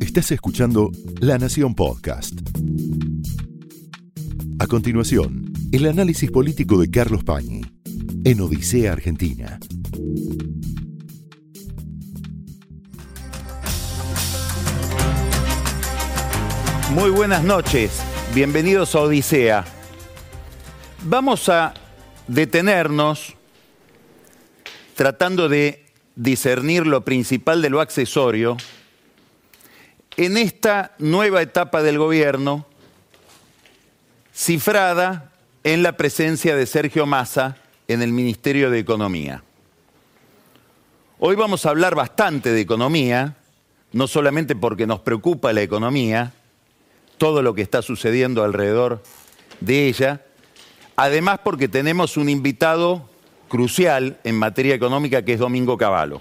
Estás escuchando La Nación Podcast. A continuación, el análisis político de Carlos Pañi en Odisea Argentina. Muy buenas noches, bienvenidos a Odisea. Vamos a detenernos tratando de discernir lo principal de lo accesorio en esta nueva etapa del gobierno, cifrada en la presencia de Sergio Massa en el Ministerio de Economía. Hoy vamos a hablar bastante de economía, no solamente porque nos preocupa la economía, todo lo que está sucediendo alrededor de ella, además porque tenemos un invitado crucial en materia económica que es Domingo Cavallo.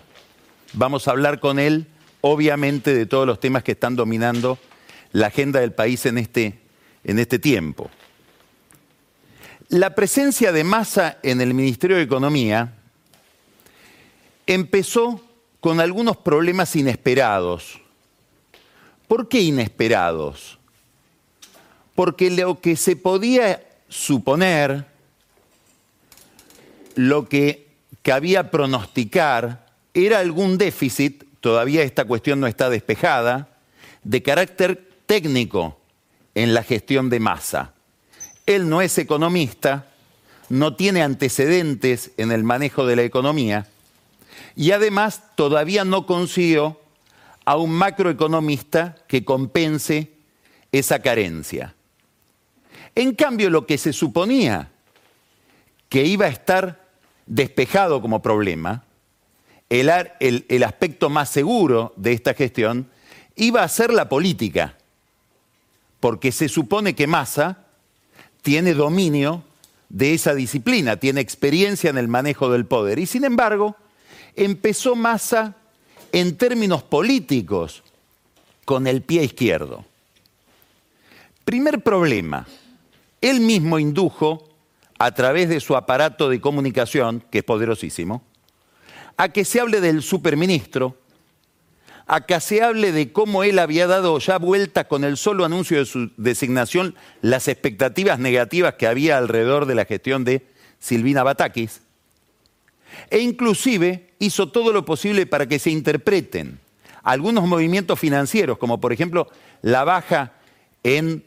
Vamos a hablar con él, obviamente, de todos los temas que están dominando la agenda del país en este, en este tiempo. La presencia de Massa en el Ministerio de Economía empezó con algunos problemas inesperados. ¿Por qué inesperados? Porque lo que se podía suponer, lo que cabía pronosticar, era algún déficit, todavía esta cuestión no está despejada, de carácter técnico en la gestión de masa. Él no es economista, no tiene antecedentes en el manejo de la economía y además todavía no consiguió a un macroeconomista que compense esa carencia. En cambio, lo que se suponía que iba a estar despejado como problema, el, aspecto más seguro de esta gestión, iba a ser la política, porque se supone que Massa tiene dominio de esa disciplina, tiene experiencia en el manejo del poder. Y sin embargo, empezó Massa en términos políticos con el pie izquierdo. Primer problema, él mismo indujo, a través de su aparato de comunicación, que es poderosísimo, a que se hable del superministro, a que se hable de cómo él había dado ya vuelta con el solo anuncio de su designación las expectativas negativas que había alrededor de la gestión de Silvina Batakis, e inclusive hizo todo lo posible para que se interpreten algunos movimientos financieros, como por ejemplo la baja en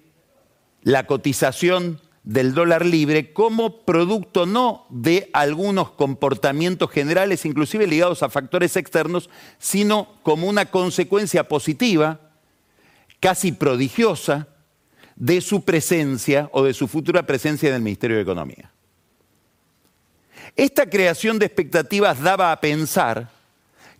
la cotización del dólar libre como producto no de algunos comportamientos generales, inclusive ligados a factores externos, sino como una consecuencia positiva, casi prodigiosa, de su presencia o de su futura presencia en el Ministerio de Economía. Esta creación de expectativas daba a pensar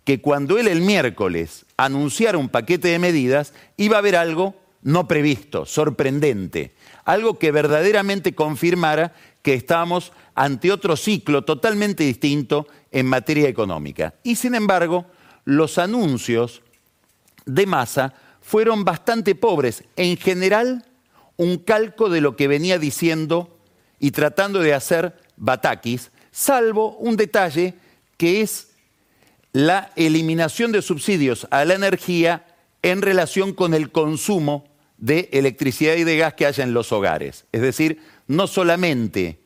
que cuando él el miércoles anunciara un paquete de medidas, iba a haber algo no previsto, sorprendente, algo que verdaderamente confirmara que estábamos ante otro ciclo totalmente distinto en materia económica. Y sin embargo, los anuncios de masa fueron bastante pobres. En general, un calco de lo que venía diciendo y tratando de hacer Batakis, salvo un detalle que es la eliminación de subsidios a la energía en relación con el consumo de electricidad y de gas que haya en los hogares. Es decir, no solamente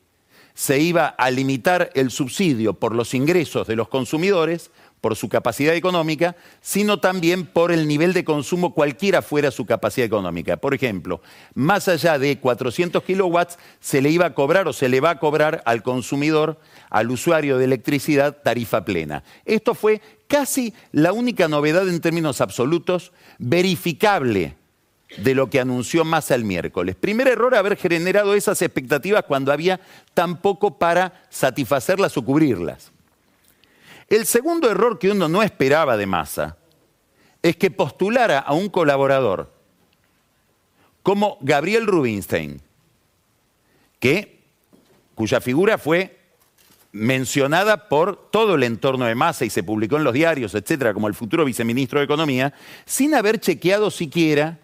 se iba a limitar el subsidio por los ingresos de los consumidores, por su capacidad económica, sino también por el nivel de consumo cualquiera fuera su capacidad económica. Por ejemplo, más allá de 400 kilowatts, se le iba a cobrar o se le va a cobrar al consumidor, al usuario de electricidad, tarifa plena. Esto fue casi la única novedad en términos absolutos, verificable de lo que anunció Massa el miércoles. Primer error, haber generado esas expectativas cuando había tan poco para satisfacerlas o cubrirlas. El segundo error que uno no esperaba de Massa es que postulara a un colaborador como Gabriel Rubinstein, que, cuya figura fue mencionada por todo el entorno de Massa y se publicó en los diarios, etcétera, como el futuro viceministro de Economía, sin haber chequeado siquiera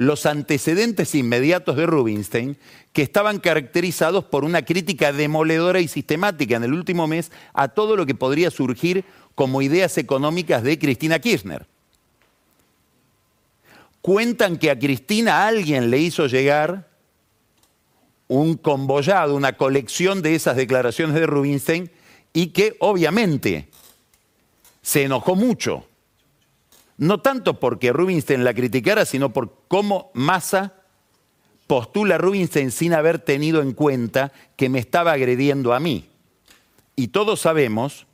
los antecedentes inmediatos de Rubinstein, que estaban caracterizados por una crítica demoledora y sistemática en el último mes a todo lo que podría surgir como ideas económicas de Cristina Kirchner. cuentan que a Cristina alguien le hizo llegar un convollado, una colección de esas declaraciones de Rubinstein y que obviamente se enojó mucho. No tanto porque Rubinstein la criticara, sino por cómo Massa postula a Rubinstein sin haber tenido en cuenta que me estaba agrediendo a mí. Y todos sabemos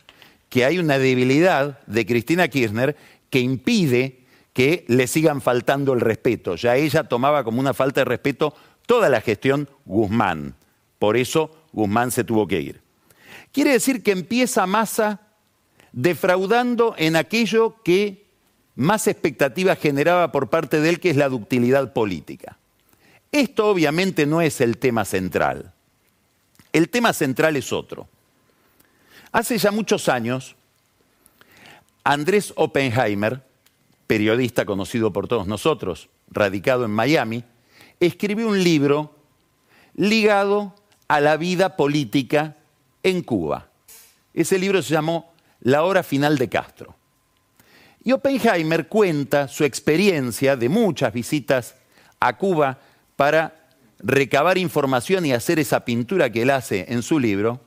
que hay una debilidad de Cristina Kirchner que impide que le sigan faltando el respeto. Ya ella tomaba como una falta de respeto toda la gestión Guzmán. Por eso Guzmán se tuvo que ir. Quiere decir que empieza Massa defraudando en aquello que más expectativas generaba por parte de él, que es la ductilidad política. Esto obviamente no es el tema central. El tema central es otro. Hace ya muchos años, Andrés Oppenheimer, periodista conocido por todos nosotros, radicado en Miami, escribió un libro ligado a la vida política en Cuba. Ese libro se llamó La hora final de Castro. Y Oppenheimer cuenta su experiencia de muchas visitas a Cuba para recabar información y hacer esa pintura que él hace en su libro.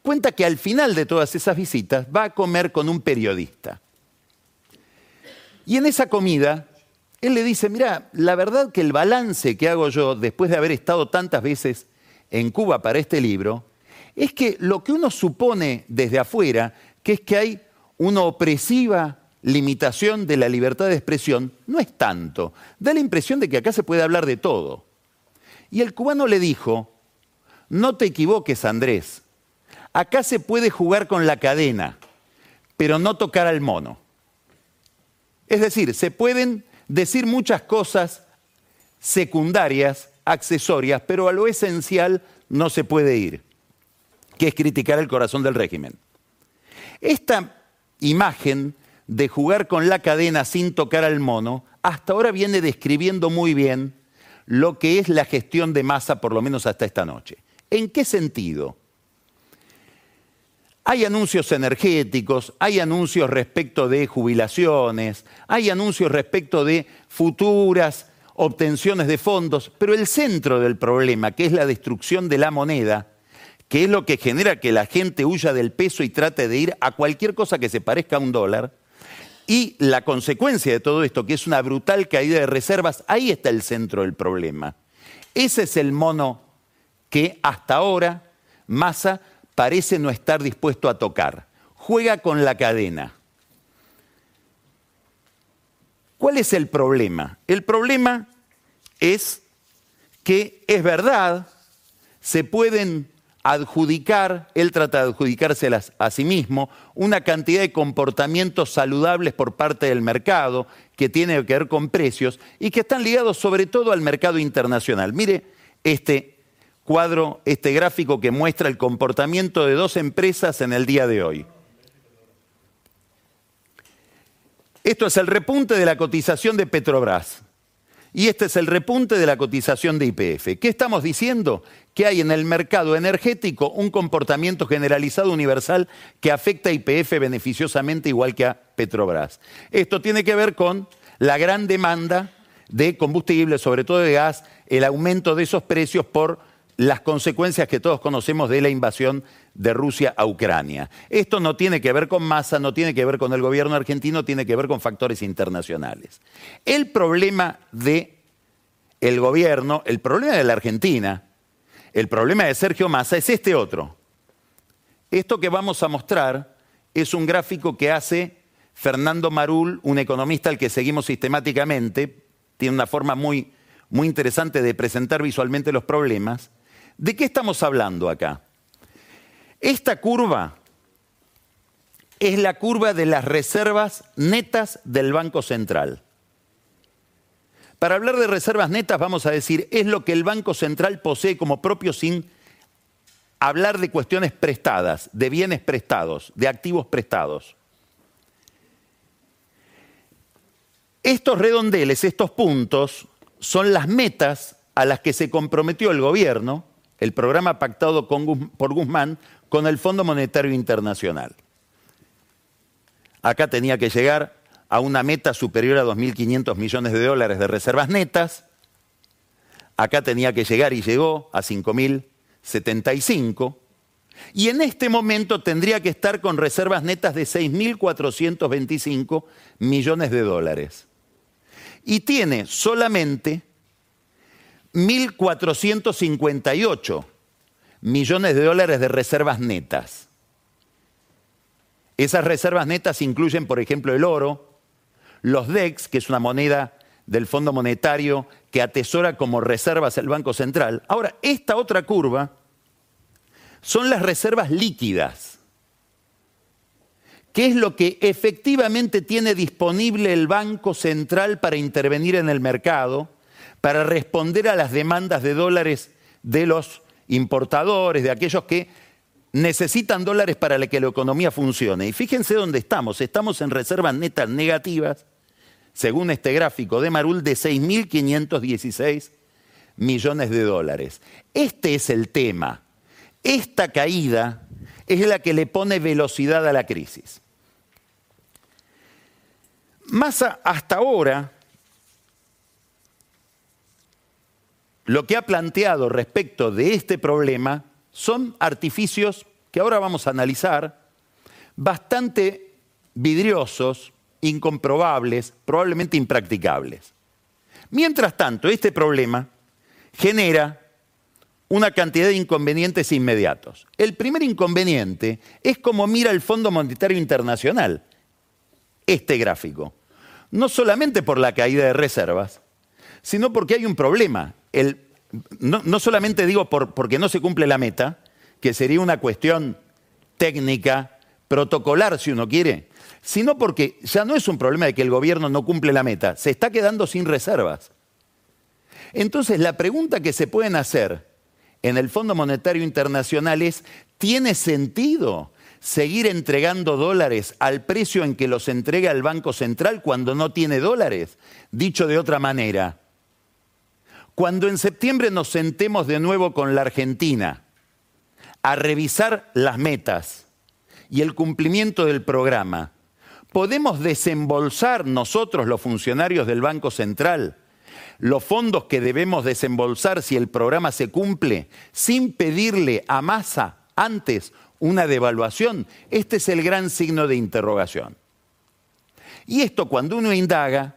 Cuenta que al final de todas esas visitas va a comer con un periodista. Y en esa comida él le dice, mira, la verdad que el balance que hago yo después de haber estado tantas veces en Cuba para este libro, es que lo que uno supone desde afuera, que es que hay una opresiva limitación de la libertad de expresión, no es tanto. Da la impresión de que acá se puede hablar de todo. Y el cubano le dijo, no te equivoques Andrés, acá se puede jugar con la cadena, pero no tocar al mono. Es decir, se pueden decir muchas cosas secundarias, accesorias, pero a lo esencial no se puede ir, que es criticar el corazón del régimen. Esta imagen de jugar con la cadena sin tocar al mono, hasta ahora viene describiendo muy bien lo que es la gestión de masa, por lo menos hasta esta noche. ¿En qué sentido? Hay anuncios energéticos, hay anuncios respecto de jubilaciones, hay anuncios respecto de futuras obtenciones de fondos, pero el centro del problema, que es la destrucción de la moneda, que es lo que genera que la gente huya del peso y trate de ir a cualquier cosa que se parezca a un dólar, y la consecuencia de todo esto, que es una brutal caída de reservas, ahí está el centro del problema. Ese es el mono que hasta ahora Massa parece no estar dispuesto a tocar. Juega con la cadena. ¿Cuál es el problema? El problema es que es verdad, se pueden adjudicar, él trata de adjudicárselas a sí mismo, una cantidad de comportamientos saludables por parte del mercado que tiene que ver con precios y que están ligados sobre todo al mercado internacional. Mire este cuadro, este gráfico que muestra el comportamiento de dos empresas en el día de hoy. Esto es el repunte de la cotización de Petrobras. Y este es el repunte de la cotización de IPF. ¿Qué estamos diciendo? Que hay en el mercado energético un comportamiento generalizado universal que afecta a IPF beneficiosamente igual que a Petrobras. Esto tiene que ver con la gran demanda de combustible, sobre todo de gas, el aumento de esos precios por las consecuencias que todos conocemos de la invasión de Rusia a Ucrania. Esto no tiene que ver con masa, no tiene que ver con el gobierno argentino, tiene que ver con factores internacionales. El problema de el gobierno, el problema de la Argentina, el problema de Sergio Massa es este otro. Esto que vamos a mostrar es un gráfico que hace Fernando Marul, un economista al que seguimos sistemáticamente, tiene una forma muy, muy interesante de presentar visualmente los problemas. ¿De qué estamos hablando acá? Esta curva es la curva de las reservas netas del Banco Central. Para hablar de reservas netas vamos a decir, es lo que el Banco Central posee como propio sin hablar de cuestiones prestadas, de bienes prestados, de activos prestados. Estos redondeles, estos puntos, son las metas a las que se comprometió el gobierno el programa pactado por Guzmán con el Fondo Monetario Internacional. Acá tenía que llegar a una meta superior a 2.500 millones de dólares de reservas netas. Acá tenía que llegar y llegó a 5.075. Y en este momento tendría que estar con reservas netas de 6.425 millones de dólares. Y tiene solamente 1.458 millones de dólares de reservas netas. Esas reservas netas incluyen, por ejemplo, el oro, los DEX, que es una moneda del Fondo Monetario que atesora como reservas el Banco Central. Ahora, esta otra curva son las reservas líquidas. ¿Qué es lo que efectivamente tiene disponible el Banco Central para intervenir en el mercado, para responder a las demandas de dólares de los importadores, de aquellos que necesitan dólares para que la economía funcione? Y fíjense dónde estamos. Estamos en reservas netas negativas, según este gráfico de Marul, de 6.516 millones de dólares. Este es el tema. Esta caída es la que le pone velocidad a la crisis. Massa hasta ahora lo que ha planteado respecto de este problema son artificios que ahora vamos a analizar, bastante vidriosos, incomprobables, probablemente impracticables. Mientras tanto, este problema genera una cantidad de inconvenientes inmediatos. El primer inconveniente es como mira el Fondo Monetario Internacional, este gráfico. No solamente por la caída de reservas, sino porque hay un problema. No, solamente digo porque no se cumple la meta, que sería una cuestión técnica, protocolar si uno quiere, sino porque ya no es un problema de que el gobierno no cumple la meta, se está quedando sin reservas. Entonces la pregunta que se pueden hacer en el Fondo Monetario Internacional es, ¿tiene sentido seguir entregando dólares al precio en que los entrega el Banco Central cuando no tiene dólares? Dicho de otra manera, cuando en septiembre nos sentemos de nuevo con la Argentina a revisar las metas y el cumplimiento del programa, ¿podemos desembolsar nosotros los funcionarios del Banco Central los fondos que debemos desembolsar si el programa se cumple sin pedirle a masa antes una devaluación? Este es el gran signo de interrogación. Y esto cuando uno indaga,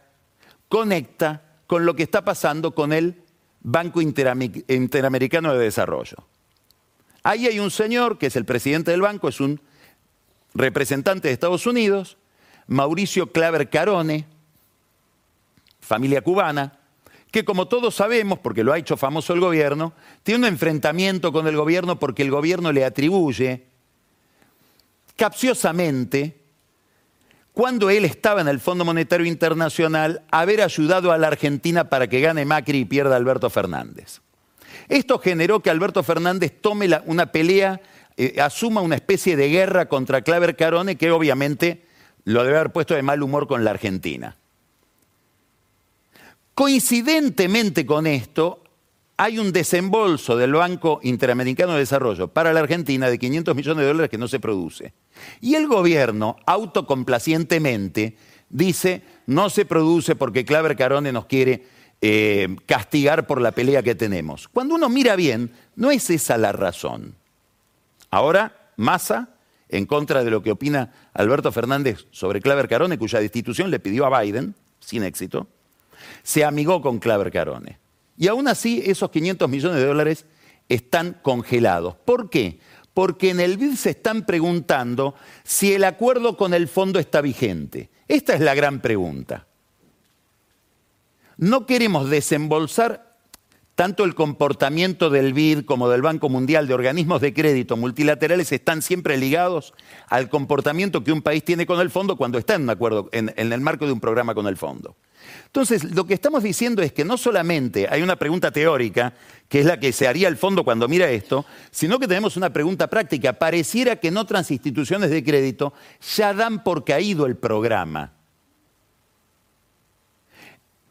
conecta con lo que está pasando con el Banco Interamericano de Desarrollo. Ahí hay un señor que es el presidente del banco, es un representante de Estados Unidos, Mauricio Claver Carone, familia cubana, que como todos sabemos, porque lo ha hecho famoso el gobierno, tiene un enfrentamiento con el gobierno porque el gobierno le atribuye capciosamente, cuando él estaba en el Fondo Monetario Internacional, haber ayudado a la Argentina para que gane Macri y pierda Alberto Fernández. Esto generó que Alberto Fernández tome una pelea, eh, asuma una especie de guerra contra Claver Carone, que obviamente lo debe haber puesto de mal humor con la Argentina. Coincidentemente con esto, hay un desembolso del Banco Interamericano de Desarrollo para la Argentina de 500 millones de dólares que no se produce. Y el gobierno, autocomplacientemente, dice, no se produce porque Claver Carone nos quiere eh, castigar por la pelea que tenemos. Cuando uno mira bien, no es esa la razón. Ahora, Massa, en contra de lo que opina Alberto Fernández sobre Claver Carone, cuya destitución le pidió a Biden, sin éxito, se amigó con Claver Carone. Y aún así esos 500 millones de dólares están congelados. ¿Por qué? Porque en el BID se están preguntando si el acuerdo con el fondo está vigente. Esta es la gran pregunta. No queremos desembolsar tanto el comportamiento del BID como del Banco Mundial, de organismos de crédito multilaterales, están siempre ligados al comportamiento que un país tiene con el fondo cuando está en un acuerdo, en, en el marco de un programa con el fondo. Entonces, lo que estamos diciendo es que no solamente hay una pregunta teórica, que es la que se haría el fondo cuando mira esto, sino que tenemos una pregunta práctica. Pareciera que en otras instituciones de crédito ya dan por caído el programa.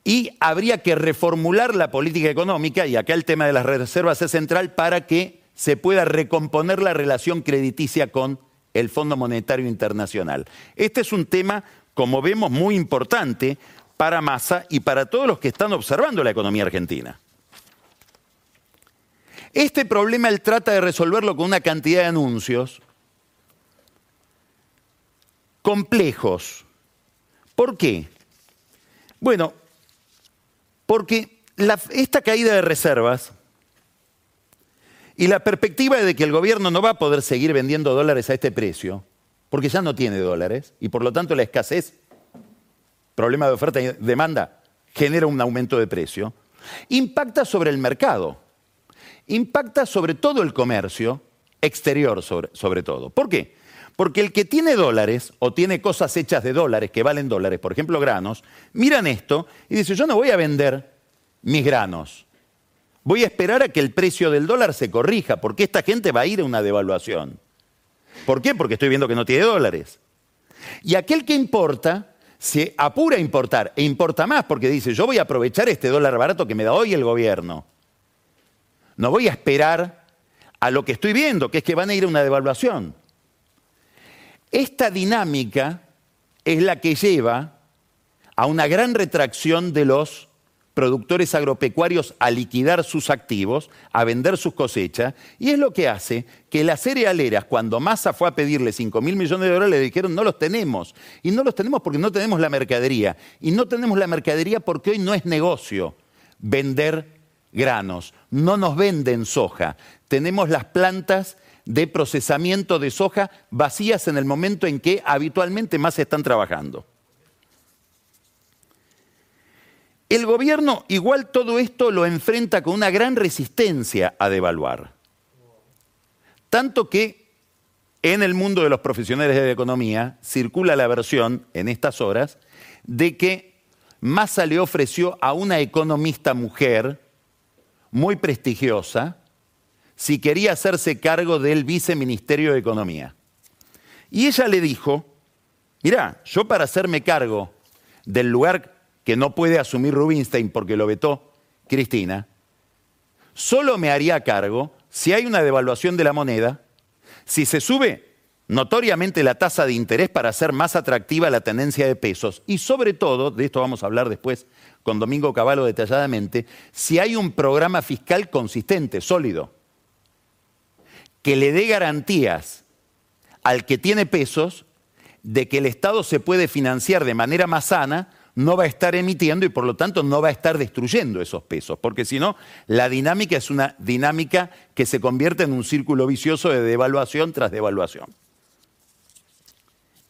Y habría que reformular la política económica, y acá el tema de las reservas es central, para que se pueda recomponer la relación crediticia con el Fondo Monetario Internacional. Este es un tema como vemos, muy importante para Massa y para todos los que están observando la economía argentina. Este problema él trata de resolverlo con una cantidad de anuncios complejos. ¿Por qué? Bueno, porque esta caída de reservas y la perspectiva de que el gobierno no va a poder seguir vendiendo dólares a este precio, porque ya no tiene dólares y por lo tanto la escasez, problema de oferta y demanda, genera un aumento de precio, impacta sobre el mercado, impacta sobre todo el comercio exterior sobre, todo. ¿Por qué? Porque el que tiene dólares o tiene cosas hechas de dólares que valen dólares, por ejemplo granos, miran esto y dicen, yo no voy a vender mis granos. Voy a esperar a que el precio del dólar se corrija, porque esta gente va a ir a una devaluación. ¿Por qué? Porque estoy viendo que no tiene dólares. Y aquel que importa se apura a importar e importa más porque dice, yo voy a aprovechar este dólar barato que me da hoy el gobierno. No voy a esperar a lo que estoy viendo, que es que van a ir a una devaluación. Esta dinámica es la que lleva a una gran retracción de los productores agropecuarios a liquidar sus activos, a vender sus cosechas, y es lo que hace que las cerealeras, cuando Massa fue a pedirle 5 mil millones de dólares, le dijeron no los tenemos. Y no los tenemos porque no tenemos la mercadería. Y no tenemos la mercadería porque hoy no es negocio vender granos. No nos venden soja. Tenemos las plantas de procesamiento de soja vacías en el momento en que habitualmente más están trabajando. El gobierno igual todo esto lo enfrenta con una gran resistencia a devaluar. Tanto que en el mundo de los profesionales de economía circula la versión en estas horas de que Massa le ofreció a una economista mujer muy prestigiosa, si quería hacerse cargo del viceministerio de Economía. Y ella le dijo, mirá, yo para hacerme cargo del lugar que no puede asumir Rubinstein porque lo vetó Cristina, solo me haría cargo si hay una devaluación de la moneda, si se sube notoriamente la tasa de interés para hacer más atractiva la tendencia de pesos y sobre todo, de esto vamos a hablar después con Domingo Cavallo detalladamente, si hay un programa fiscal consistente, sólido que le dé garantías al que tiene pesos de que el Estado se puede financiar de manera más sana, no va a estar emitiendo y por lo tanto no va a estar destruyendo esos pesos, porque si no, la dinámica es una dinámica que se convierte en un círculo vicioso de devaluación tras devaluación.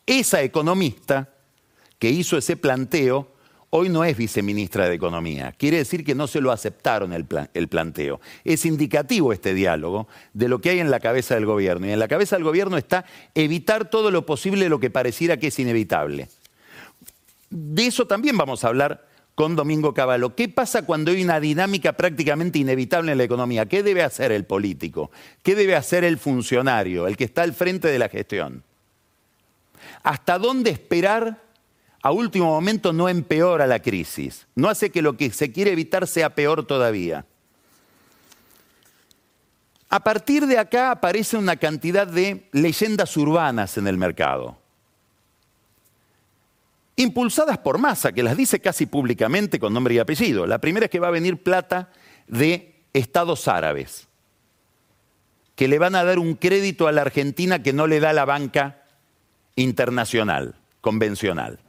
Esa economista que hizo ese planteo hoy no es viceministra de Economía. Quiere decir que no se lo aceptaron el, planteo. Es indicativo este diálogo de lo que hay en la cabeza del gobierno. Y en la cabeza del gobierno está evitar todo lo posible lo que pareciera que es inevitable. De eso también vamos a hablar con Domingo Cavallo. ¿Qué pasa cuando hay una dinámica prácticamente inevitable en la economía? ¿Qué debe hacer el político? ¿Qué debe hacer el funcionario, el que está al frente de la gestión? ¿Hasta dónde esperar a último momento no empeora la crisis, no hace que lo que se quiere evitar sea peor todavía. A partir de acá aparece una cantidad de leyendas urbanas en el mercado, impulsadas por masa, que las dice casi públicamente con nombre y apellido. La primera es que va a venir plata de estados árabes, que le van a dar un crédito a la Argentina que no le da la banca internacional, convencional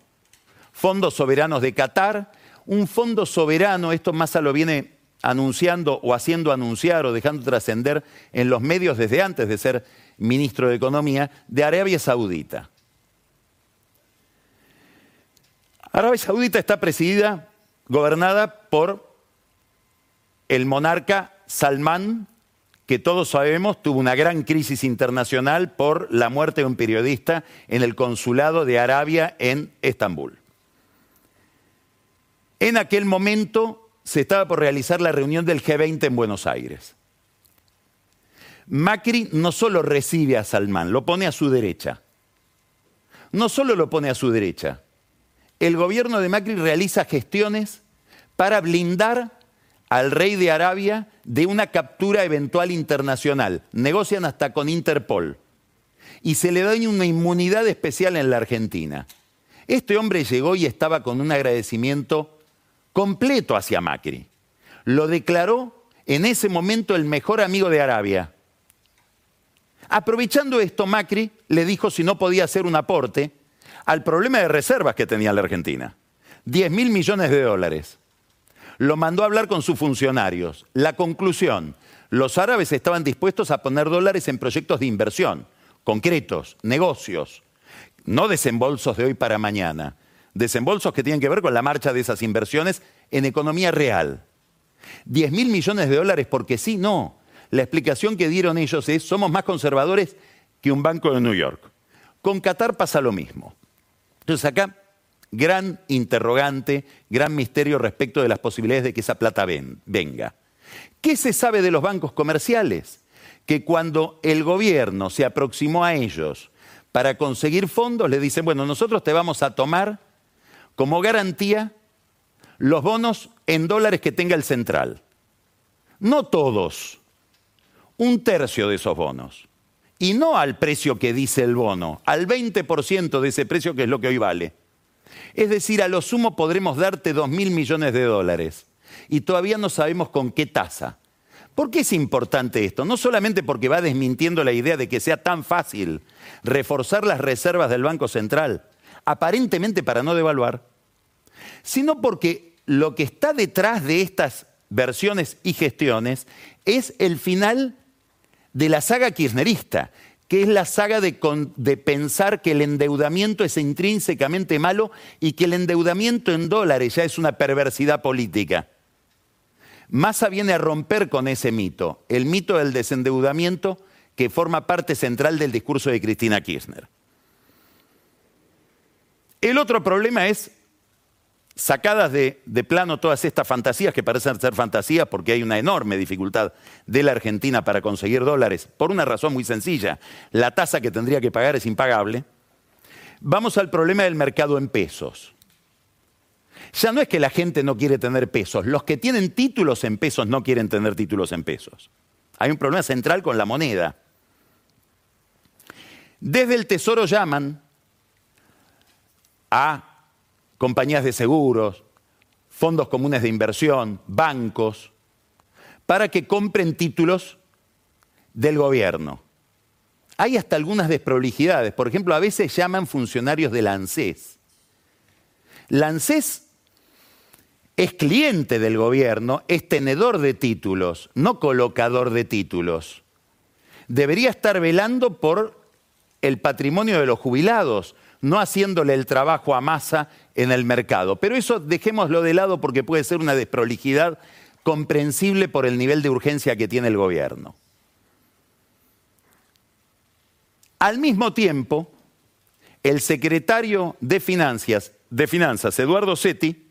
fondos soberanos de Qatar, un fondo soberano, esto Massa lo viene anunciando o haciendo anunciar o dejando trascender en los medios desde antes de ser ministro de Economía, de Arabia Saudita. Arabia Saudita está presidida, gobernada por el monarca Salmán, que todos sabemos tuvo una gran crisis internacional por la muerte de un periodista en el consulado de Arabia en Estambul. En aquel momento se estaba por realizar la reunión del G20 en Buenos Aires. Macri no solo recibe a Salman, lo pone a su derecha. No solo lo pone a su derecha, el gobierno de Macri realiza gestiones para blindar al rey de Arabia de una captura eventual internacional. Negocian hasta con Interpol. Y se le da una inmunidad especial en la Argentina. Este hombre llegó y estaba con un agradecimiento completo hacia Macri. Lo declaró en ese momento el mejor amigo de Arabia. Aprovechando esto, Macri le dijo si no podía hacer un aporte al problema de reservas que tenía la Argentina. 10 mil millones de dólares. Lo mandó a hablar con sus funcionarios. La conclusión, los árabes estaban dispuestos a poner dólares en proyectos de inversión, concretos, negocios, no desembolsos de hoy para mañana, desembolsos que tienen que ver con la marcha de esas inversiones en economía real. 10 mil millones de dólares porque sí, no. La explicación que dieron ellos es, somos más conservadores que un banco de New York. Con Qatar pasa lo mismo. Entonces acá, gran interrogante, gran misterio respecto de las posibilidades de que esa plata venga. ¿Qué se sabe de los bancos comerciales? Que cuando el gobierno se aproximó a ellos para conseguir fondos, le dicen, bueno, nosotros te vamos a tomar como garantía los bonos en dólares que tenga el central. No todos, un tercio de esos bonos. Y no al precio que dice el bono, al 20% de ese precio que es lo que hoy vale. Es decir, a lo sumo podremos darte 2 mil millones de dólares. Y todavía no sabemos con qué tasa. ¿Por qué es importante esto? No solamente porque va desmintiendo la idea de que sea tan fácil reforzar las reservas del Banco Central, aparentemente para no devaluar, sino porque lo que está detrás de estas versiones y gestiones es el final de la saga kirchnerista, que es la saga de, pensar que el endeudamiento es intrínsecamente malo y que el endeudamiento en dólares ya es una perversidad política. Massa viene a romper con ese mito, el mito del desendeudamiento que forma parte central del discurso de Cristina Kirchner. El otro problema es sacadas de, plano todas estas fantasías que parecen ser fantasías porque hay una enorme dificultad de la Argentina para conseguir dólares, por una razón muy sencilla, la tasa que tendría que pagar es impagable, vamos al problema del mercado en pesos. Ya no es que la gente no quiere tener pesos, los que tienen títulos en pesos no quieren tener títulos en pesos. Hay un problema central con la moneda. Desde el Tesoro llaman a compañías de seguros, fondos comunes de inversión, bancos, para que compren títulos del gobierno. Hay hasta algunas desprolijidades. Por ejemplo, a veces llaman funcionarios del ANSES. La es cliente del gobierno, es tenedor de títulos, no colocador de títulos. Debería estar velando por el patrimonio de los jubilados, no haciéndole el trabajo a masa en el mercado. Pero eso dejémoslo de lado porque puede ser una desprolijidad comprensible por el nivel de urgencia que tiene el gobierno. Al mismo tiempo, el secretario de Finanzas, de Finanzas Eduardo Setti,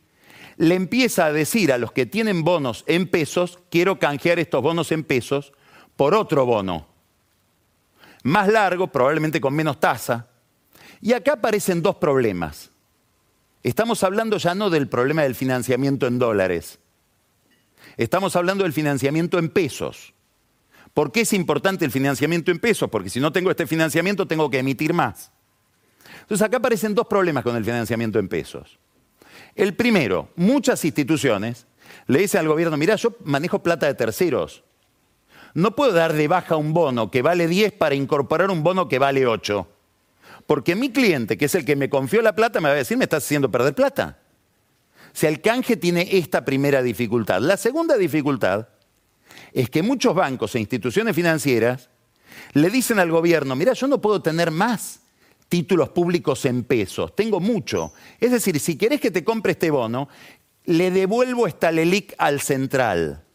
le empieza a decir a los que tienen bonos en pesos, quiero canjear estos bonos en pesos por otro bono, más largo, probablemente con menos tasa, y acá aparecen dos problemas. Estamos hablando ya no del problema del financiamiento en dólares, estamos hablando del financiamiento en pesos. ¿Por qué es importante el financiamiento en pesos? Porque si no tengo este financiamiento tengo que emitir más. Entonces acá aparecen dos problemas con el financiamiento en pesos. El primero, muchas instituciones le dicen al gobierno, mira, yo manejo plata de terceros. No puedo dar de baja un bono que vale 10 para incorporar un bono que vale 8. Porque mi cliente, que es el que me confió la plata, me va a decir, me estás haciendo perder plata. Si el canje tiene esta primera dificultad. La segunda dificultad es que muchos bancos e instituciones financieras le dicen al gobierno, mira, yo no puedo tener más títulos públicos en pesos, tengo mucho. Es decir, si querés que te compre este bono, le devuelvo esta LELIC al central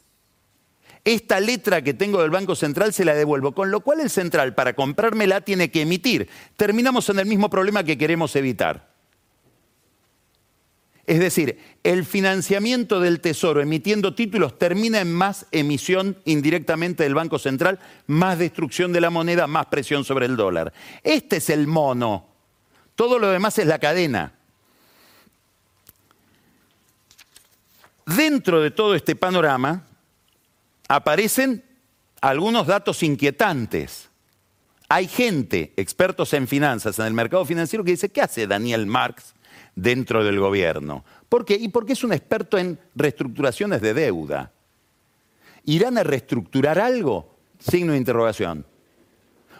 esta letra que tengo del Banco Central se la devuelvo, con lo cual el central para comprármela tiene que emitir. Terminamos en el mismo problema que queremos evitar. Es decir, el financiamiento del Tesoro emitiendo títulos termina en más emisión indirectamente del Banco Central, más destrucción de la moneda, más presión sobre el dólar. Este es el mono. Todo lo demás es la cadena. Dentro de todo este panorama, aparecen algunos datos inquietantes. Hay gente, expertos en finanzas, en el mercado financiero, que dice, ¿qué hace Daniel Marx dentro del gobierno. ¿Por qué? Y porque es un experto en reestructuraciones de deuda. ¿Irán a reestructurar algo? Signo de interrogación.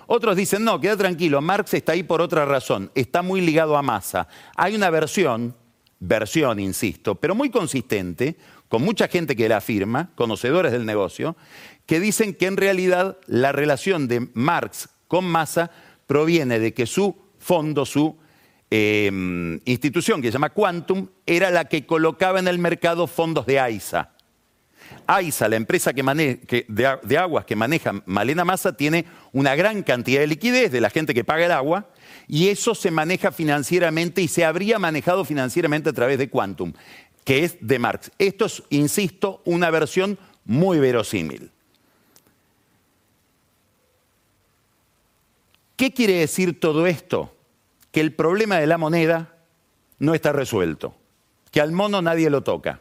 Otros dicen, no, queda tranquilo, Marx está ahí por otra razón, está muy ligado a masa. Hay una versión, versión, insisto, pero muy consistente, con mucha gente que la afirma, conocedores del negocio, que dicen que en realidad la relación de Marx con masa proviene de que su fondo, su eh, institución que se llama Quantum, era la que colocaba en el mercado fondos de AISA. AISA, la empresa de, aguas que maneja Malena Massa, tiene una gran cantidad de liquidez de la gente que paga el agua y eso se maneja financieramente y se habría manejado financieramente a través de Quantum, que es de Marx. Esto es, insisto, una versión muy verosímil. ¿Qué quiere decir todo esto? Que el problema de la moneda no está resuelto, que al mono nadie lo toca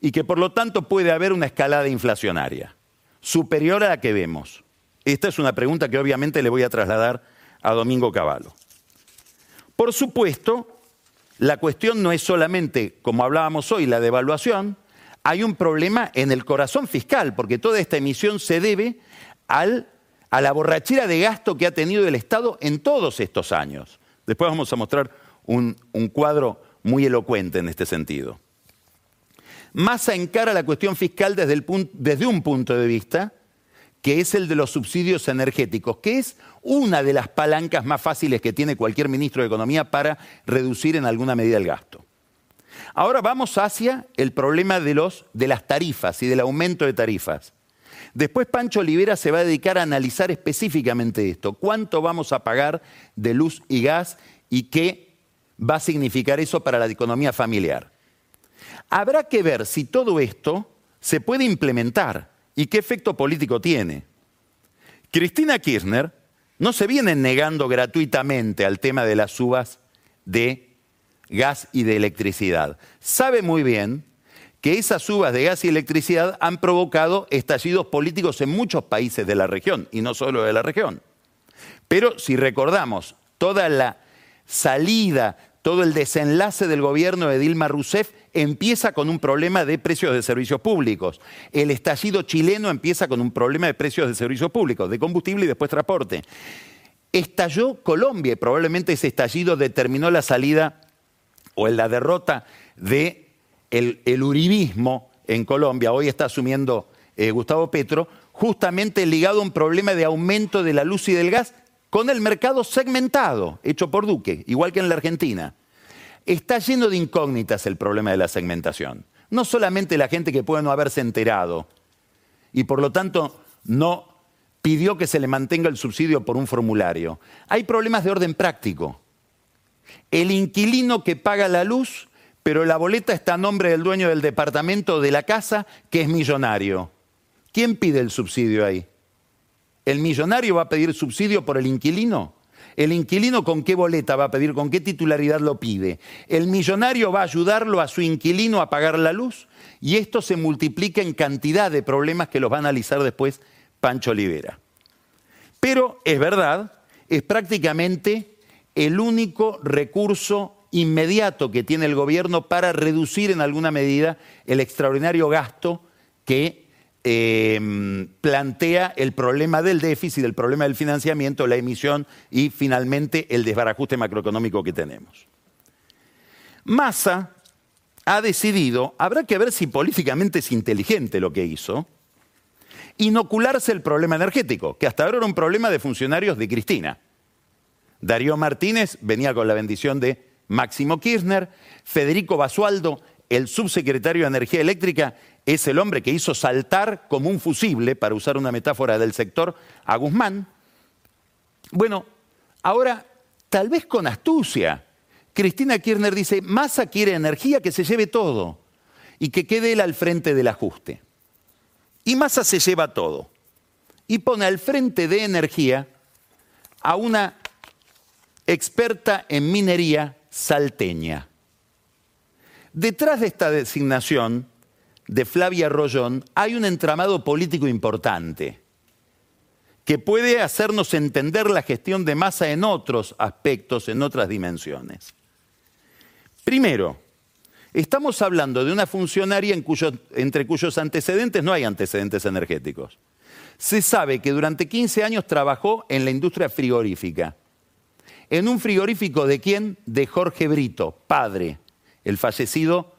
y que por lo tanto puede haber una escalada inflacionaria superior a la que vemos. Esta es una pregunta que obviamente le voy a trasladar a Domingo Cavallo. Por supuesto, la cuestión no es solamente, como hablábamos hoy, la devaluación, hay un problema en el corazón fiscal, porque toda esta emisión se debe al, a la borrachera de gasto que ha tenido el Estado en todos estos años. Después vamos a mostrar un, un cuadro muy elocuente en este sentido. Massa encara la cuestión fiscal desde, desde un punto de vista que es el de los subsidios energéticos, que es una de las palancas más fáciles que tiene cualquier ministro de Economía para reducir en alguna medida el gasto. Ahora vamos hacia el problema de, los, de las tarifas y del aumento de tarifas. Después Pancho Olivera se va a dedicar a analizar específicamente esto, cuánto vamos a pagar de luz y gas y qué va a significar eso para la economía familiar. Habrá que ver si todo esto se puede implementar y qué efecto político tiene. Cristina Kirchner no se viene negando gratuitamente al tema de las subas de gas y de electricidad. Sabe muy bien que esas subas de gas y electricidad han provocado estallidos políticos en muchos países de la región, y no solo de la región. Pero si recordamos toda la salida todo el desenlace del gobierno de Dilma Rousseff empieza con un problema de precios de servicios públicos. El estallido chileno empieza con un problema de precios de servicios públicos, de combustible y después transporte. Estalló Colombia y probablemente ese estallido determinó la salida o la derrota de el uribismo en Colombia. Hoy está asumiendo eh, Gustavo Petro, justamente ligado a un problema de aumento de la luz y del gas con el mercado segmentado, hecho por Duque, igual que en la Argentina. Está lleno de incógnitas el problema de la segmentación. No solamente la gente que puede no haberse enterado y por lo tanto no pidió que se le mantenga el subsidio por un formulario. Hay problemas de orden práctico. El inquilino que paga la luz, pero la boleta está a nombre del dueño del departamento de la casa, que es millonario. ¿Quién pide el subsidio ahí? ¿El millonario va a pedir subsidio por el inquilino? ¿El inquilino con qué boleta va a pedir, con qué titularidad lo pide? ¿El millonario va a ayudarlo a su inquilino a pagar la luz? Y esto se multiplica en cantidad de problemas que los va a analizar después Pancho Olivera. Pero es verdad, es prácticamente el único recurso inmediato que tiene el gobierno para reducir en alguna medida el extraordinario gasto que Em, plantea el problema del déficit, el problema del financiamiento, la emisión y finalmente el desbarajuste macroeconómico que tenemos. Massa ha decidido, habrá que ver si políticamente es inteligente lo que hizo, inocularse el problema energético, que hasta ahora era un problema de funcionarios de Cristina. Darío Martínez venía con la bendición de Máximo Kirchner, Federico Basualdo, el subsecretario de Energía Eléctrica, es el hombre que hizo saltar como un fusible, para usar una metáfora del sector, a Guzmán. Bueno, ahora, tal vez con astucia, Cristina Kirchner dice, Massa quiere energía que se lleve todo y que quede él al frente del ajuste. Y Massa se lleva todo y pone al frente de energía a una experta en minería salteña. Detrás de esta designación de Flavia Rollón hay un entramado político importante que puede hacernos entender la gestión de masa en otros aspectos, en otras dimensiones. Primero, estamos hablando de una funcionaria entre cuyos antecedentes no hay antecedentes energéticos. Se sabe que durante 15 años trabajó en la industria frigorífica. En un frigorífico de quién? De Jorge Brito, padre, el fallecido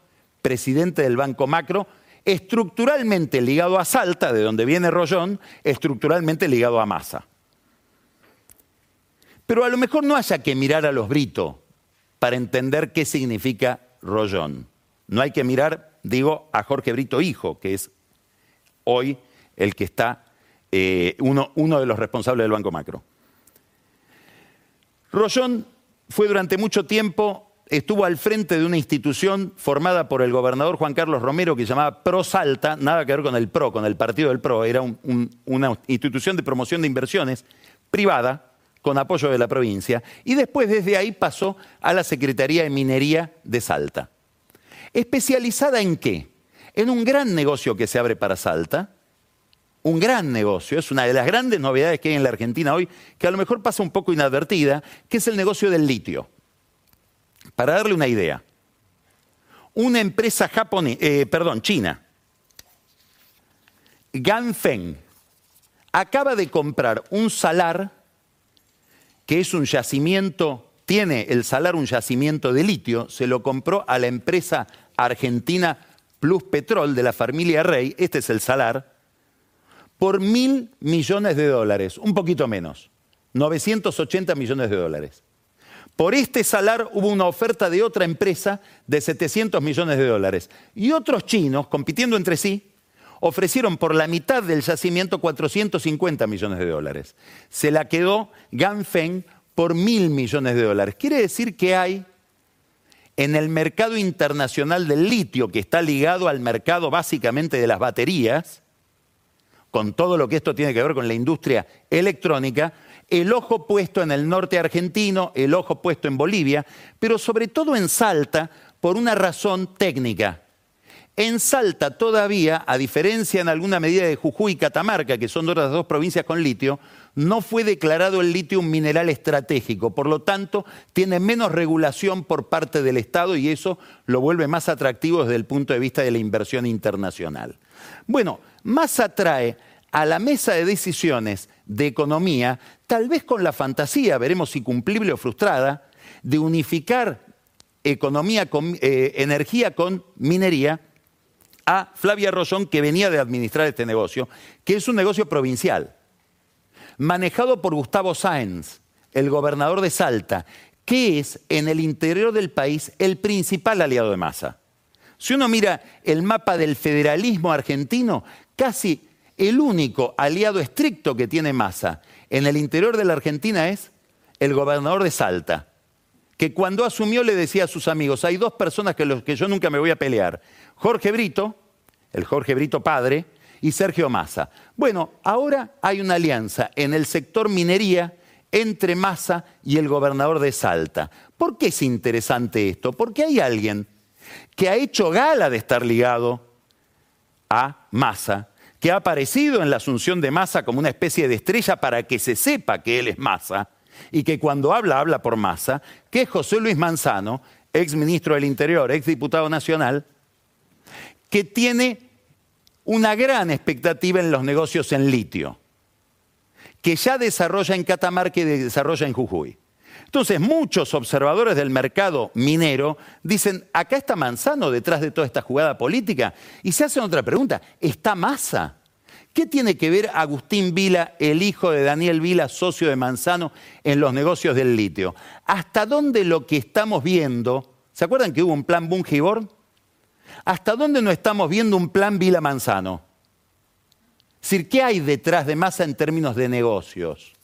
presidente del Banco Macro, estructuralmente ligado a Salta, de donde viene Rollón, estructuralmente ligado a Massa. Pero a lo mejor no haya que mirar a los Brito para entender qué significa Rollón. No hay que mirar, digo, a Jorge Brito hijo, que es hoy el que está eh, uno, uno de los responsables del Banco Macro. Rollón fue durante mucho tiempo estuvo al frente de una institución formada por el gobernador Juan Carlos Romero que se llamaba Pro Salta, nada que ver con el PRO, con el partido del PRO, era una institución de promoción de inversiones privada con apoyo de la provincia, y después desde ahí pasó a la Secretaría de Minería de Salta. ¿Especializada en qué? En un gran negocio que se abre para Salta, un gran negocio, es una de las grandes novedades que hay en la Argentina hoy, que a lo mejor pasa un poco inadvertida, que es el negocio del litio. Para darle una idea, una empresa japonesa, eh, perdón, china, Ganfeng, acaba de comprar un salar, que es un yacimiento, tiene el salar un yacimiento de litio, se lo compró a la empresa argentina Plus Petrol de la familia Rey, este es el salar, por mil millones de dólares, un poquito menos, 980 millones de dólares. Por este salar hubo una oferta de otra empresa de 700 millones de dólares. Y otros chinos, compitiendo entre sí, ofrecieron por la mitad del yacimiento 450 millones de dólares. Se la quedó Ganfeng por mil millones de dólares. Quiere decir que hay en el mercado internacional del litio, que está ligado al mercado básicamente de las baterías, con todo lo que esto tiene que ver con la industria electrónica, el ojo puesto en el norte argentino, el ojo puesto en Bolivia, pero sobre todo en Salta por una razón técnica. En Salta todavía, a diferencia en alguna medida de Jujuy y Catamarca, que son otras dos provincias con litio, no fue declarado el litio un mineral estratégico, por lo tanto tiene menos regulación por parte del Estado y eso lo vuelve más atractivo desde el punto de vista de la inversión internacional. Bueno, más atrae a la mesa de decisiones de economía, tal vez con la fantasía, veremos si cumplible o frustrada, de unificar economía con, eh, energía con minería a Flavia Rollón, que venía de administrar este negocio, que es un negocio provincial, manejado por Gustavo Sáenz, el gobernador de Salta, que es en el interior del país el principal aliado de Massa. Si uno mira el mapa del federalismo argentino, casi el único aliado estricto que tiene Massa en el interior de la Argentina es el gobernador de Salta, que cuando asumió le decía a sus amigos, hay dos personas que, los que yo nunca me voy a pelear, Jorge Brito, el Jorge Brito padre, y Sergio Massa. Bueno, ahora hay una alianza en el sector minería entre Massa y el gobernador de Salta. ¿Por qué es interesante esto? Porque hay alguien que ha hecho gala de estar ligado a Massa que ha aparecido en la asunción de Massa como una especie de estrella para que se sepa que él es Massa y que cuando habla, habla por Massa, que es José Luis Manzano, ex ministro del Interior, ex diputado nacional, que tiene una gran expectativa en los negocios en litio, que ya desarrolla en Catamarca y desarrolla en Jujuy. Entonces, muchos observadores del mercado minero dicen, acá está Manzano detrás de toda esta jugada política. Y se hacen otra pregunta, ¿está Massa? ¿Qué tiene que ver Agustín Vila, el hijo de Daniel Vila, socio de Manzano, en los negocios del litio? ¿Hasta dónde lo que estamos viendo, ¿se acuerdan que hubo un plan Bungiborg? ¿Hasta dónde no estamos viendo un plan Vila Manzano? Es decir, ¿qué hay detrás de Massa en términos de negocios?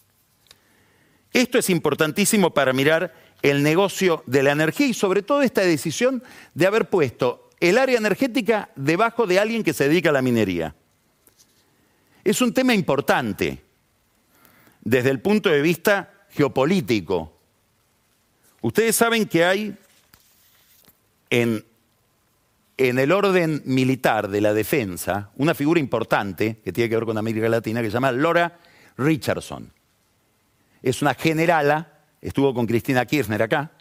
Esto es importantísimo para mirar el negocio de la energía y sobre todo esta decisión de haber puesto el área energética debajo de alguien que se dedica a la minería. Es un tema importante desde el punto de vista geopolítico. Ustedes saben que hay en, el orden militar de la defensa una figura importante que tiene que ver con América Latina que se llama Laura Richardson es una generala, estuvo con Cristina Kirchner acá,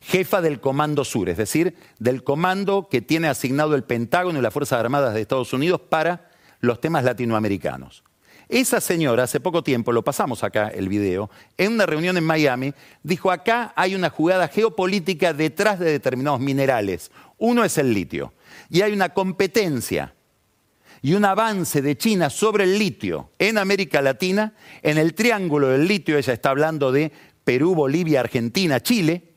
jefa del Comando Sur, es decir, del comando que tiene asignado el Pentágono y las Fuerzas Armadas de Estados Unidos para los temas latinoamericanos. Esa señora, hace poco tiempo, lo pasamos acá el video, en una reunión en Miami, dijo, acá hay una jugada geopolítica detrás de determinados minerales. Uno es el litio. Y hay una competencia y un avance de China sobre el litio en América Latina, en el triángulo del litio, ella está hablando de Perú, Bolivia, Argentina, Chile,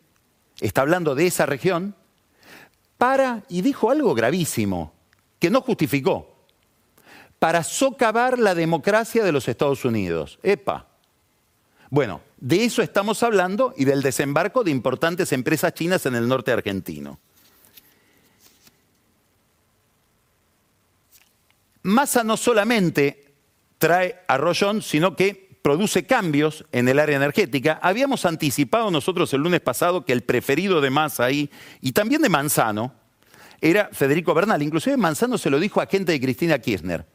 está hablando de esa región, para, y dijo algo gravísimo, que no justificó, para socavar la democracia de los Estados Unidos. Epa. Bueno, de eso estamos hablando y del desembarco de importantes empresas chinas en el norte argentino. Massa no solamente trae arrollón, sino que produce cambios en el área energética. Habíamos anticipado nosotros el lunes pasado que el preferido de Massa ahí, y también de Manzano, era Federico Bernal. Inclusive Manzano se lo dijo a gente de Cristina Kirchner.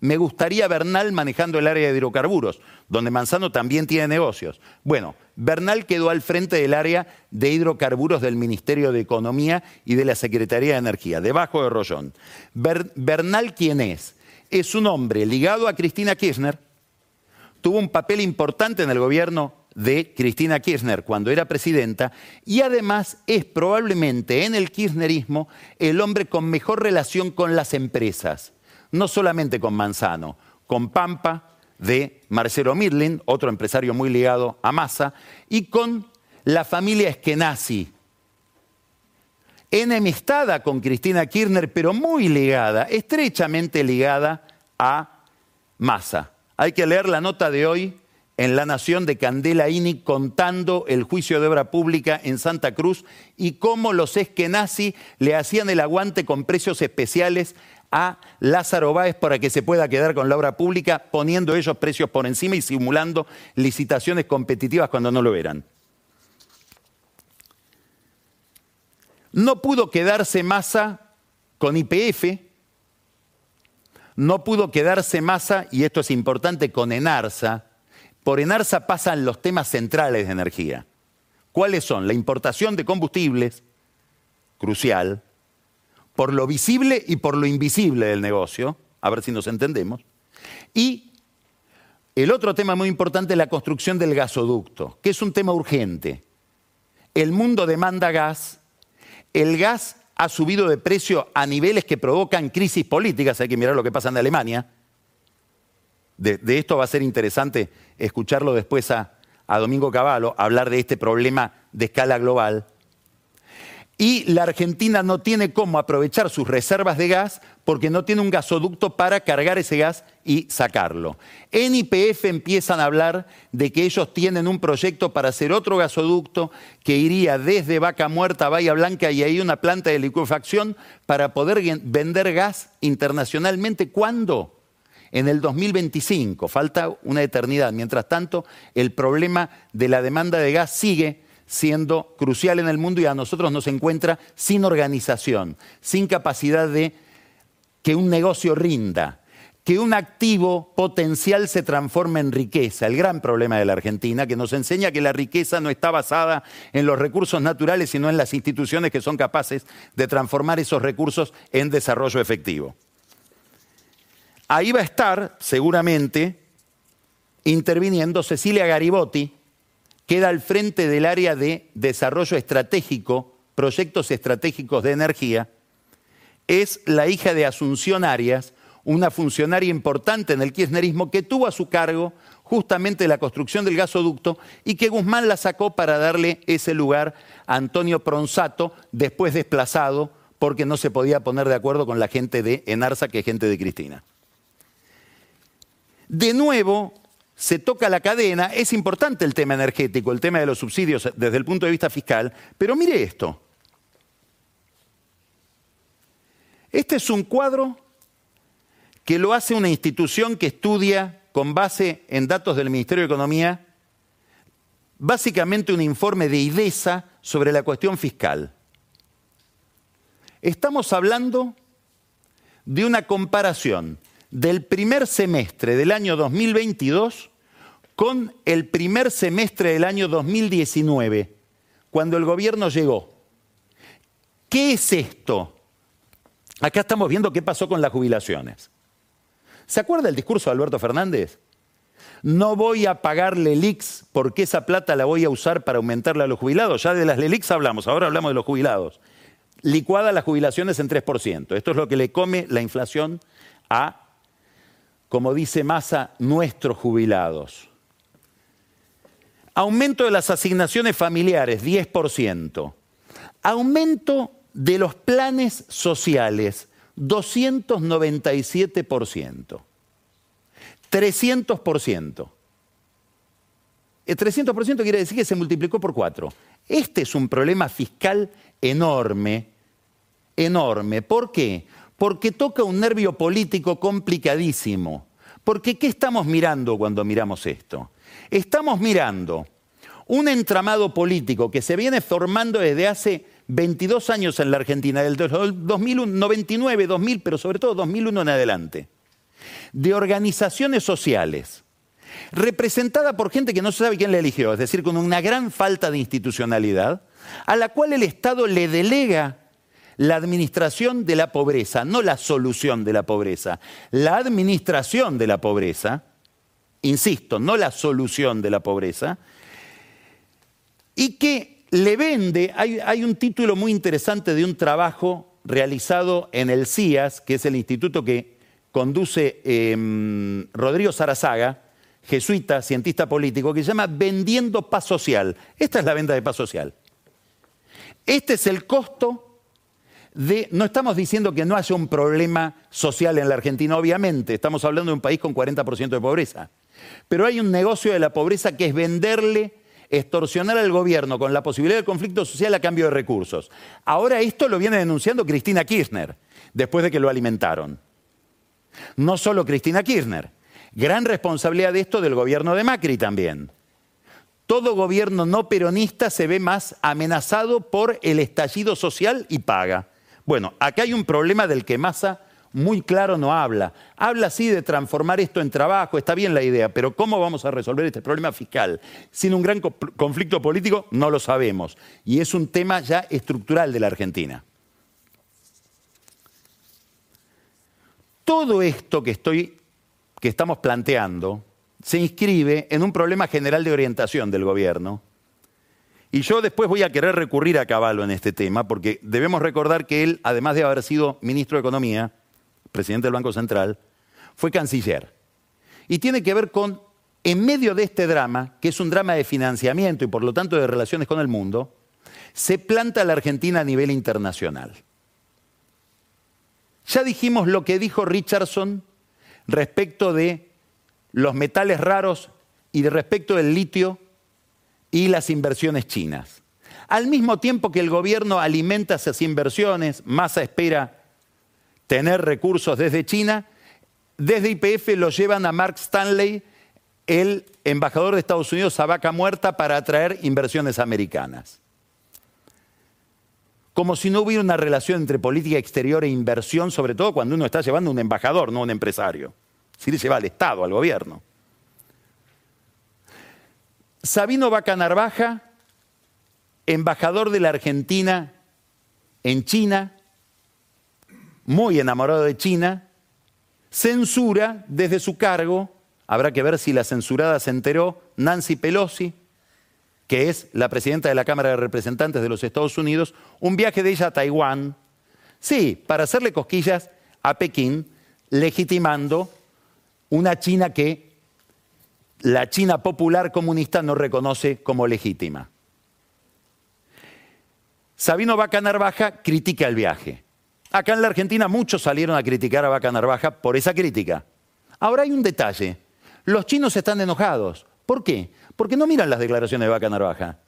Me gustaría Bernal manejando el área de hidrocarburos, donde Manzano también tiene negocios. Bueno, Bernal quedó al frente del área de hidrocarburos del Ministerio de Economía y de la Secretaría de Energía, debajo de Rollón. Bernal, ¿quién es? Es un hombre ligado a Cristina Kirchner, tuvo un papel importante en el gobierno de Cristina Kirchner cuando era presidenta y además es probablemente en el kirchnerismo el hombre con mejor relación con las empresas no solamente con Manzano, con Pampa de Marcelo Mirlin, otro empresario muy ligado a Massa, y con la familia Eskenazi, enemistada con Cristina Kirchner, pero muy ligada, estrechamente ligada a Massa. Hay que leer la nota de hoy en La Nación de Candela Ini contando el juicio de obra pública en Santa Cruz y cómo los eskenazi le hacían el aguante con precios especiales a Lázaro Báez para que se pueda quedar con la obra pública, poniendo ellos precios por encima y simulando licitaciones competitivas cuando no lo eran. No pudo quedarse masa con IPF, no pudo quedarse masa, y esto es importante, con Enarsa. Por Enarsa pasan los temas centrales de energía. ¿Cuáles son? La importación de combustibles, crucial, por lo visible y por lo invisible del negocio, a ver si nos entendemos. Y el otro tema muy importante es la construcción del gasoducto, que es un tema urgente. El mundo demanda gas, el gas ha subido de precio a niveles que provocan crisis políticas, hay que mirar lo que pasa en Alemania. De, esto va a ser interesante escucharlo después a, a Domingo Cavallo, hablar de este problema de escala global y la Argentina no tiene cómo aprovechar sus reservas de gas porque no tiene un gasoducto para cargar ese gas y sacarlo. En IPF empiezan a hablar de que ellos tienen un proyecto para hacer otro gasoducto que iría desde Vaca Muerta a Bahía Blanca y ahí una planta de liquefacción para poder vender gas internacionalmente. ¿Cuándo? En el 2025, falta una eternidad. Mientras tanto, el problema de la demanda de gas sigue siendo crucial en el mundo y a nosotros nos encuentra sin organización, sin capacidad de que un negocio rinda, que un activo potencial se transforme en riqueza. El gran problema de la Argentina, que nos enseña que la riqueza no está basada en los recursos naturales, sino en las instituciones que son capaces de transformar esos recursos en desarrollo efectivo. Ahí va a estar, seguramente, interviniendo Cecilia Garibotti, queda al frente del área de desarrollo estratégico, proyectos estratégicos de energía, es la hija de Asunción Arias, una funcionaria importante en el kirchnerismo que tuvo a su cargo justamente la construcción del gasoducto y que Guzmán la sacó para darle ese lugar a Antonio Pronsato, después desplazado porque no se podía poner de acuerdo con la gente de Enarza, que es gente de Cristina. De nuevo, se toca la cadena, es importante el tema energético, el tema de los subsidios desde el punto de vista fiscal, pero mire esto. Este es un cuadro que lo hace una institución que estudia con base en datos del Ministerio de Economía, básicamente un informe de IDESA sobre la cuestión fiscal. Estamos hablando de una comparación del primer semestre del año 2022 con el primer semestre del año 2019. cuando el gobierno llegó. ¿Qué es esto? Acá estamos viendo qué pasó con las jubilaciones. ¿Se acuerda el discurso de Alberto Fernández? No voy a pagar LELIX porque esa plata la voy a usar para aumentarle a los jubilados. Ya de las LELIX hablamos, ahora hablamos de los jubilados. Licuada las jubilaciones en 3%. Esto es lo que le come la inflación a, como dice Massa, nuestros jubilados. Aumento de las asignaciones familiares, 10%. Aumento de los planes sociales, 297%. 300%. El 300% quiere decir que se multiplicó por 4. Este es un problema fiscal enorme, enorme. ¿Por qué? Porque toca un nervio político complicadísimo. Porque ¿qué estamos mirando cuando miramos esto? Estamos mirando un entramado político que se viene formando desde hace 22 años en la Argentina, del 2001, 99, 2000, pero sobre todo 2001 en adelante de organizaciones sociales, representada por gente que no se sabe quién la eligió, es decir, con una gran falta de institucionalidad, a la cual el Estado le delega la administración de la pobreza, no la solución de la pobreza, la administración de la pobreza, insisto, no la solución de la pobreza, y que le vende, hay, un título muy interesante de un trabajo realizado en el CIAS, que es el instituto que conduce em, Rodrigo Sarazaga, jesuita, cientista político, que se llama Vendiendo Paz Social. Esta es la venta de paz social. Este es el costo no estamos diciendo que no haya un problema social en la Argentina, obviamente, estamos hablando de un país con 40% de pobreza, pero hay un negocio de la pobreza que es venderle, extorsionar al gobierno con la posibilidad de conflicto social a cambio de recursos. Ahora esto lo viene denunciando Cristina Kirchner, después de que lo alimentaron. No solo Cristina Kirchner, gran responsabilidad de esto del gobierno de Macri también. Todo gobierno no peronista se ve más amenazado por el estallido social y paga. Bueno, acá hay un problema del que Massa muy claro no habla. Habla así de transformar esto en trabajo, está bien la idea, pero ¿cómo vamos a resolver este problema fiscal? Sin un gran conflicto político no lo sabemos. Y es un tema ya estructural de la Argentina. Todo esto que, estoy, que estamos planteando se inscribe en un problema general de orientación del gobierno. Y yo después voy a querer recurrir a Caballo en este tema, porque debemos recordar que él, además de haber sido ministro de Economía, presidente del Banco Central, fue canciller. Y tiene que ver con, en medio de este drama, que es un drama de financiamiento y por lo tanto de relaciones con el mundo, se planta la Argentina a nivel internacional. Ya dijimos lo que dijo Richardson respecto de los metales raros y de respecto del litio y las inversiones chinas. Al mismo tiempo que el gobierno alimenta esas inversiones, Massa espera tener recursos desde China, desde IPF lo llevan a Mark Stanley, el embajador de Estados Unidos a vaca muerta, para atraer inversiones americanas como si no hubiera una relación entre política exterior e inversión, sobre todo cuando uno está llevando un embajador, no un empresario. Si le lleva al Estado, al gobierno. Sabino Vaca Narvaja, embajador de la Argentina en China, muy enamorado de China, censura desde su cargo, habrá que ver si la censurada se enteró, Nancy Pelosi, que es la presidenta de la Cámara de Representantes de los Estados Unidos, un viaje de ella a Taiwán, sí, para hacerle cosquillas a Pekín, legitimando una China que la China popular comunista no reconoce como legítima. Sabino Vaca Narvaja critica el viaje. Acá en la Argentina muchos salieron a criticar a Vaca Narvaja por esa crítica. Ahora hay un detalle. Los chinos están enojados. ¿Por qué? Porque no miran las declaraciones de Vaca Narvaja.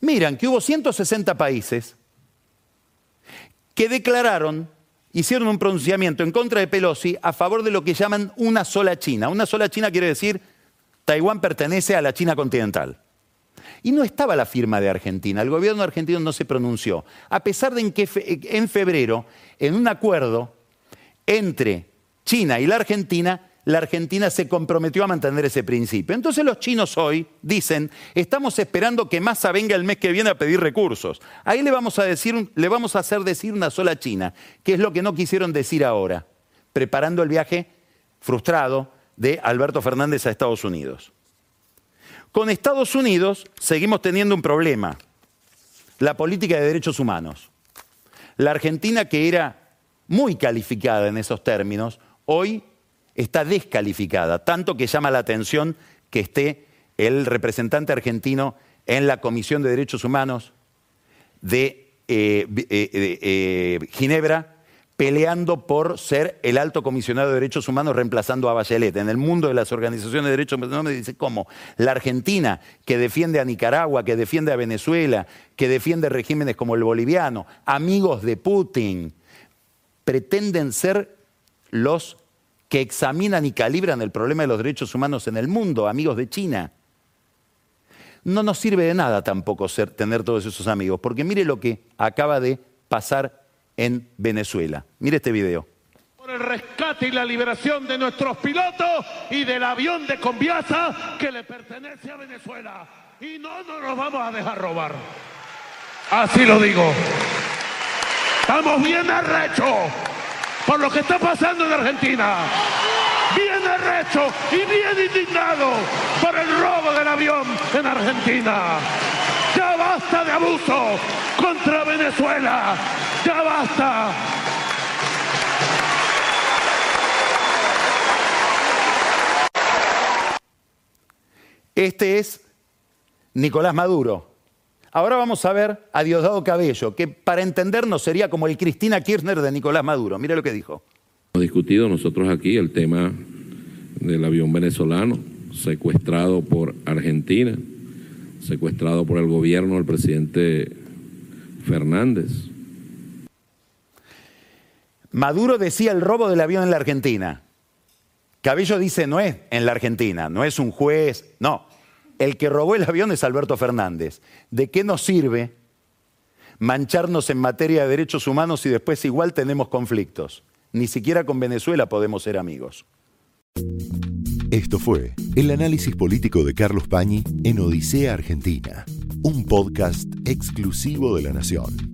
Miran que hubo 160 países que declararon, hicieron un pronunciamiento en contra de Pelosi a favor de lo que llaman una sola China. Una sola China quiere decir Taiwán pertenece a la China continental. Y no estaba la firma de Argentina, el gobierno argentino no se pronunció, a pesar de que en febrero, en un acuerdo entre China y la Argentina, la Argentina se comprometió a mantener ese principio. Entonces los chinos hoy dicen, estamos esperando que Massa venga el mes que viene a pedir recursos. Ahí le vamos a, decir, le vamos a hacer decir una sola China, que es lo que no quisieron decir ahora, preparando el viaje frustrado de Alberto Fernández a Estados Unidos. Con Estados Unidos seguimos teniendo un problema, la política de derechos humanos. La Argentina, que era muy calificada en esos términos, hoy está descalificada, tanto que llama la atención que esté el representante argentino en la Comisión de Derechos Humanos de eh, eh, eh, Ginebra peleando por ser el alto comisionado de derechos humanos reemplazando a Bachelet. En el mundo de las organizaciones de derechos humanos me dice cómo la Argentina que defiende a Nicaragua, que defiende a Venezuela, que defiende regímenes como el boliviano, amigos de Putin, pretenden ser los que examinan y calibran el problema de los derechos humanos en el mundo, amigos de China. No nos sirve de nada tampoco ser, tener todos esos amigos, porque mire lo que acaba de pasar en Venezuela. Mire este video. Por el rescate y la liberación de nuestros pilotos y del avión de Conviasa que le pertenece a Venezuela. Y no nos los vamos a dejar robar. Así lo digo. Estamos bien arrechos por lo que está pasando en Argentina. Bien arrecho y bien indignado por el robo del avión en Argentina. Ya basta de abuso contra Venezuela. Ya basta. Este es Nicolás Maduro. Ahora vamos a ver a Diosdado Cabello, que para entendernos sería como el Cristina Kirchner de Nicolás Maduro. Mire lo que dijo. Hemos discutido nosotros aquí el tema del avión venezolano secuestrado por Argentina, secuestrado por el gobierno del presidente Fernández. Maduro decía el robo del avión en la Argentina. Cabello dice no es en la Argentina, no es un juez, no, el que robó el avión es Alberto Fernández. ¿De qué nos sirve mancharnos en materia de derechos humanos si después igual tenemos conflictos? Ni siquiera con Venezuela podemos ser amigos. Esto fue el análisis político de Carlos Pañi en Odisea Argentina, un podcast exclusivo de la Nación.